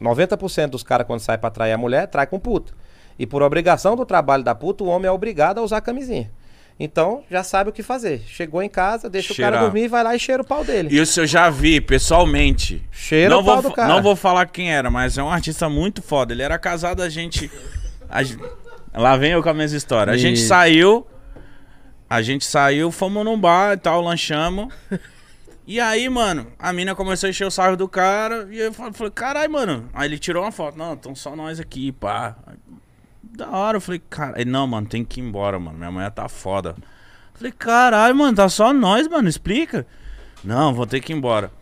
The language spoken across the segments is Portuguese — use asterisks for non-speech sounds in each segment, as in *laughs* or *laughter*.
90% dos caras, quando sai pra trair a mulher, trai com puta. E por obrigação do trabalho da puta, o homem é obrigado a usar camisinha. Então, já sabe o que fazer. Chegou em casa, deixa o Cheirar. cara dormir, vai lá e cheira o pau dele. Isso eu já vi pessoalmente. Cheira não o pau vou, do cara. Não vou falar quem era, mas é um artista muito foda. Ele era casado, a gente. a lá vem eu com a mesma história. A gente saiu. A gente saiu, fomos num bar e tal, lanchamos. E aí, mano, a mina começou a encher o sarro do cara. E eu fa- falei, caralho, mano. Aí ele tirou uma foto. Não, estão só nós aqui, pá. Da hora, eu falei, cara. Não, mano, tem que ir embora, mano. Minha mulher tá foda. Falei, caralho, mano, tá só nós, mano, explica. Não, vou ter que ir embora.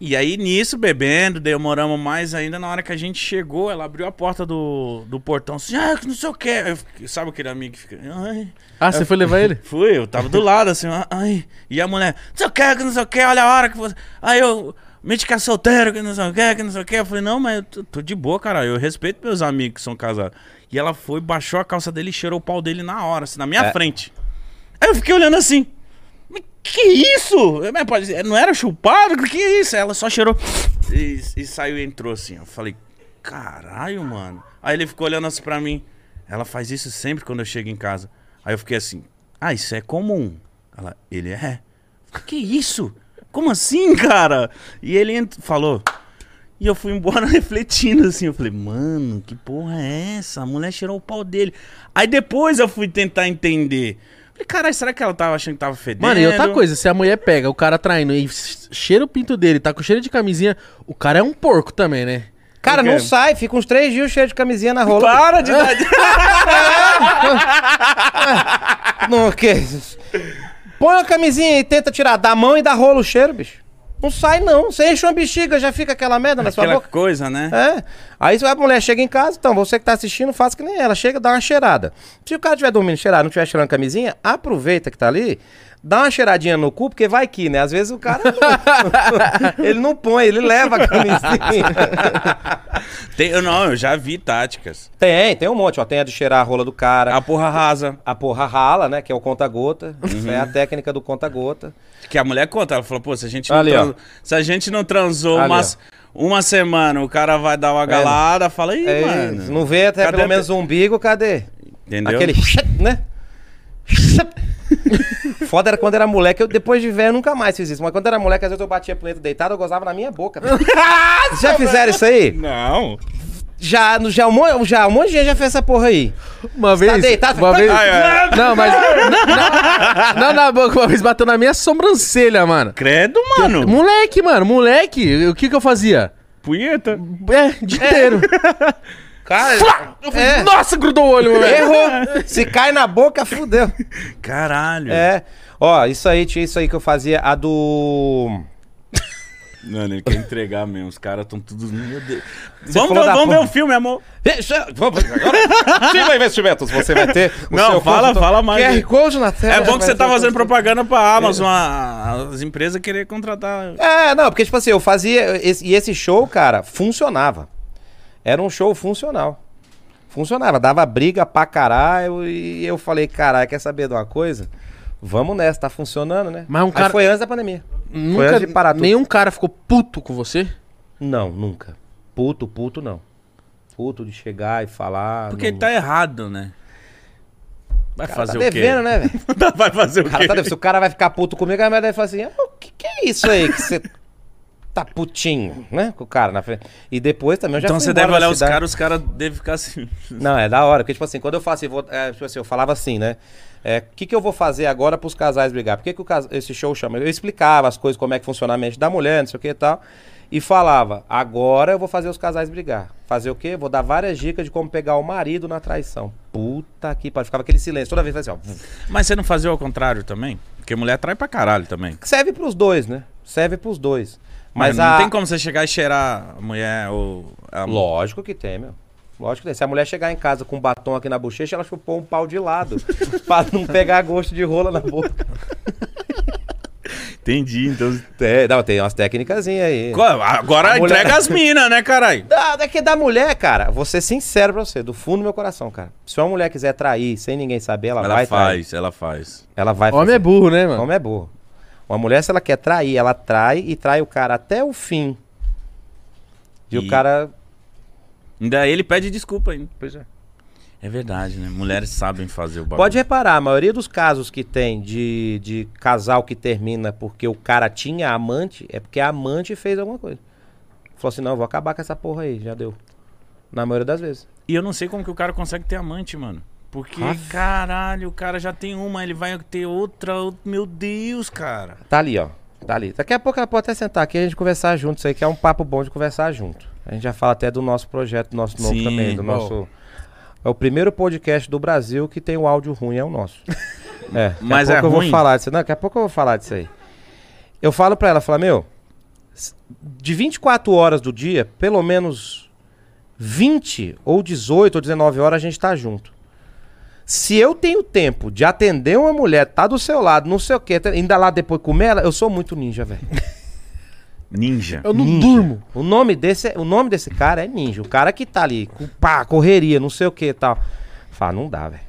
E aí, nisso, bebendo, demoramos mais ainda. Na hora que a gente chegou, ela abriu a porta do, do portão assim, ah, que não sei o que. Sabe aquele amigo que fica, ai. Ah, você foi levar ele? *laughs* Fui, eu tava do lado, assim, ai. E a mulher, não sei o que, não sei o que, olha a hora que você. Aí eu, mente que é solteiro, que não sei o que, que não sei o que. Eu falei, não, mas eu tô, tô de boa, cara. Eu respeito meus amigos que são casados. E ela foi, baixou a calça dele e cheirou o pau dele na hora, assim, na minha É. frente. Aí eu fiquei olhando assim. Que isso? Pode- Não era chupado? Que isso? Ela só cheirou e, e saiu e entrou assim. Eu falei, caralho, mano. Aí ele ficou olhando assim pra mim. Ela faz isso sempre quando eu chego em casa. Aí eu fiquei assim, ah, isso é comum. Ela, ele é. Que isso? Como assim, cara? E ele falou. E eu fui embora *laughs* refletindo assim. Eu falei, mano, que porra é essa? A mulher cheirou o pau dele. Aí depois eu fui tentar entender. Falei, caralho, será que ela tava achando que tava fedendo? Mano, e outra coisa, se a mulher pega o cara traindo e cheira o pinto dele, tá com cheiro de camisinha, o cara é um porco também, né? Cara, não sai, fica uns três dias cheio de camisinha na rola. Para de *laughs* dar. *laughs* Não, que... Põe uma camisinha e tenta tirar da mão e dá rolo o cheiro, bicho. Não sai, não. Você enche uma bexiga, já fica aquela merda na sua Aquela boca. coisa, né? É. Aí a mulher chega em casa, então você que tá assistindo, faz que nem ela. Chega, dá uma cheirada. Se o cara estiver dormindo cheirado, não estiver cheirando camisinha, aproveita que tá ali, dá uma cheiradinha no cu, porque vai que, né? Às vezes o cara. *laughs* ele não põe, ele leva a camisinha. *laughs* Tem, eu não, eu já vi táticas. tem, tem um monte, ó. Tem a de cheirar a rola do cara. A porra rasa. A porra rala, né? Que é o conta-gota. Isso é a técnica do conta-gota. Que a mulher conta, ela falou, pô, se a gente não, Ali, ó. trans- se a gente não transou Ali, umas- uma semana, o cara vai dar uma galada, fala, ih, É, mano. não vê até cadê pelo menos o umbigo, cadê? Entendeu? Aquele, *laughs* né? Foda era quando era moleque, eu depois de velho nunca mais fiz isso. Mas quando era moleque, às vezes eu batia punheta deitado, eu gozava na minha boca. *laughs* já fizeram isso aí? Não. Já, no- já, um, mon- já um monte de gente já fez essa porra aí. Uma vez. deitado? Uma vez. Ai, ai. Não, mas. Não, não, na boca, uma vez bateu na minha sobrancelha, mano. Credo, mano. Moleque, mano, moleque, o que que eu fazia? Punheta. É, dia inteiro. *laughs* Cara, Eu falei, É. Nossa, grudou o olho, moleque. errou. *laughs* Se cai na boca, fudeu. Caralho. É. Ó, isso aí, tinha isso aí que eu fazia, a do... Mano, ele quer entregar mesmo. Os caras estão todos. Meu Deus. Vamos, ver, vamos ver o filme, amor. Deixa, vamos agora. Ativa investimentos, você vai ter. o Não, seu fala- fala mais QR. Code na tela. É bom que você tá fazendo consultor. propaganda pra Amazon, a- as empresas querer contratar. É, não, porque, tipo assim, eu fazia. esse- e esse show, cara, funcionava. Era um show funcional. Funcionava, dava briga pra caralho. E eu falei, caralho, quer saber de uma coisa? Vamos nessa, tá funcionando, né? Mas um Aí cara- foi antes da pandemia. Nunca, antes de parar tudo. nenhum cara ficou puto com você? Não, nunca. Puto, puto, não. Puto de chegar e falar. Porque não... ele tá errado, né? Vai Cara, fazer tá o quê? devendo, né, velho? *laughs* Vai fazer o Cara, quê? tá devendo. Se o cara vai ficar puto comigo, a mulher deve falar assim: "Ah, o que, que é isso aí que você tá putinho, né? Com o cara na frente. E depois também eu já Então você deve olhar os caras, os caras devem ficar assim. *laughs* Não, é da hora. Porque, tipo assim, quando eu faço assim, vou, é, tipo assim, eu falava assim, né? É, O que, que eu vou fazer agora pros casais brigar? Por que, que o cas- esse show chama? Eu explicava as coisas, como é que funciona a mente da mulher, não sei o que e tal. E falava, agora eu vou fazer os casais brigar. Fazer o quê? Vou dar várias dicas de como pegar o marido na traição. Puta que pariu. Ficava aquele silêncio. Toda vez assim, ó. Mas você não fazia ao contrário também? Porque mulher trai pra caralho também. Serve pros dois, né? Serve pros dois. Mas, Mas, não a... tem como você chegar e cheirar a mulher ou. A... Lógico que tem, meu. Lógico que tem. Se a mulher chegar em casa com um batom aqui na bochecha, ela chupou um pau de lado. *laughs* pra não pegar gosto de rola na boca. Entendi, então. Tem, *laughs* não, tem umas técnicas aí. Agora A mulher- entrega as minas, né, caralho? *laughs* Da, daqui da mulher, cara, vou ser sincero pra você, do fundo do meu coração, cara. Se uma mulher quiser trair sem ninguém saber, ela, Ela vai trair. faz, ela faz. Ela vai Homem é fazer. burro, né, mano? Homem é burro. Uma mulher, se ela quer trair, ela trai e trai o cara até o fim. E, o E- cara Ainda ele pede desculpa ainda. Pois é. É verdade, né? Mulheres sabem fazer o bagulho. Pode reparar, a maioria dos casos que tem de, de casal que termina porque o cara tinha amante, é porque a amante fez alguma coisa. Falou assim, não, eu vou acabar com essa porra aí, já deu. Na maioria das vezes. E eu não sei como que o cara consegue ter amante, mano. Porque, Aff. caralho, o cara já tem uma, ele vai ter outra. out- Meu Deus, cara. Tá ali, ó. Tá ali. Daqui a pouco ela pode até sentar aqui e a gente conversar junto. Isso aí que é um papo bom de conversar junto. A gente já fala até do nosso projeto, do nosso novo Sim, também. Do bom. nosso. É o primeiro podcast do Brasil que tem o áudio ruim, é o nosso. *laughs* É. Daqui Mas a é pouco eu ruim? vou falar disso. Não, daqui a pouco eu vou falar disso aí. Eu falo pra ela, falo, meu, de 24 horas do dia, pelo menos 20 ou 18 ou 19 horas a gente tá junto. Se eu tenho tempo de atender uma mulher, tá do seu lado, não sei o quê, ainda lá depois comer ela, eu sou muito ninja, velho. Ninja. Eu não Ninja. durmo. O nome, desse, o nome desse cara é ninja. O cara que tá ali, pá, correria, não sei o que e tal. Fala, não dá, velho.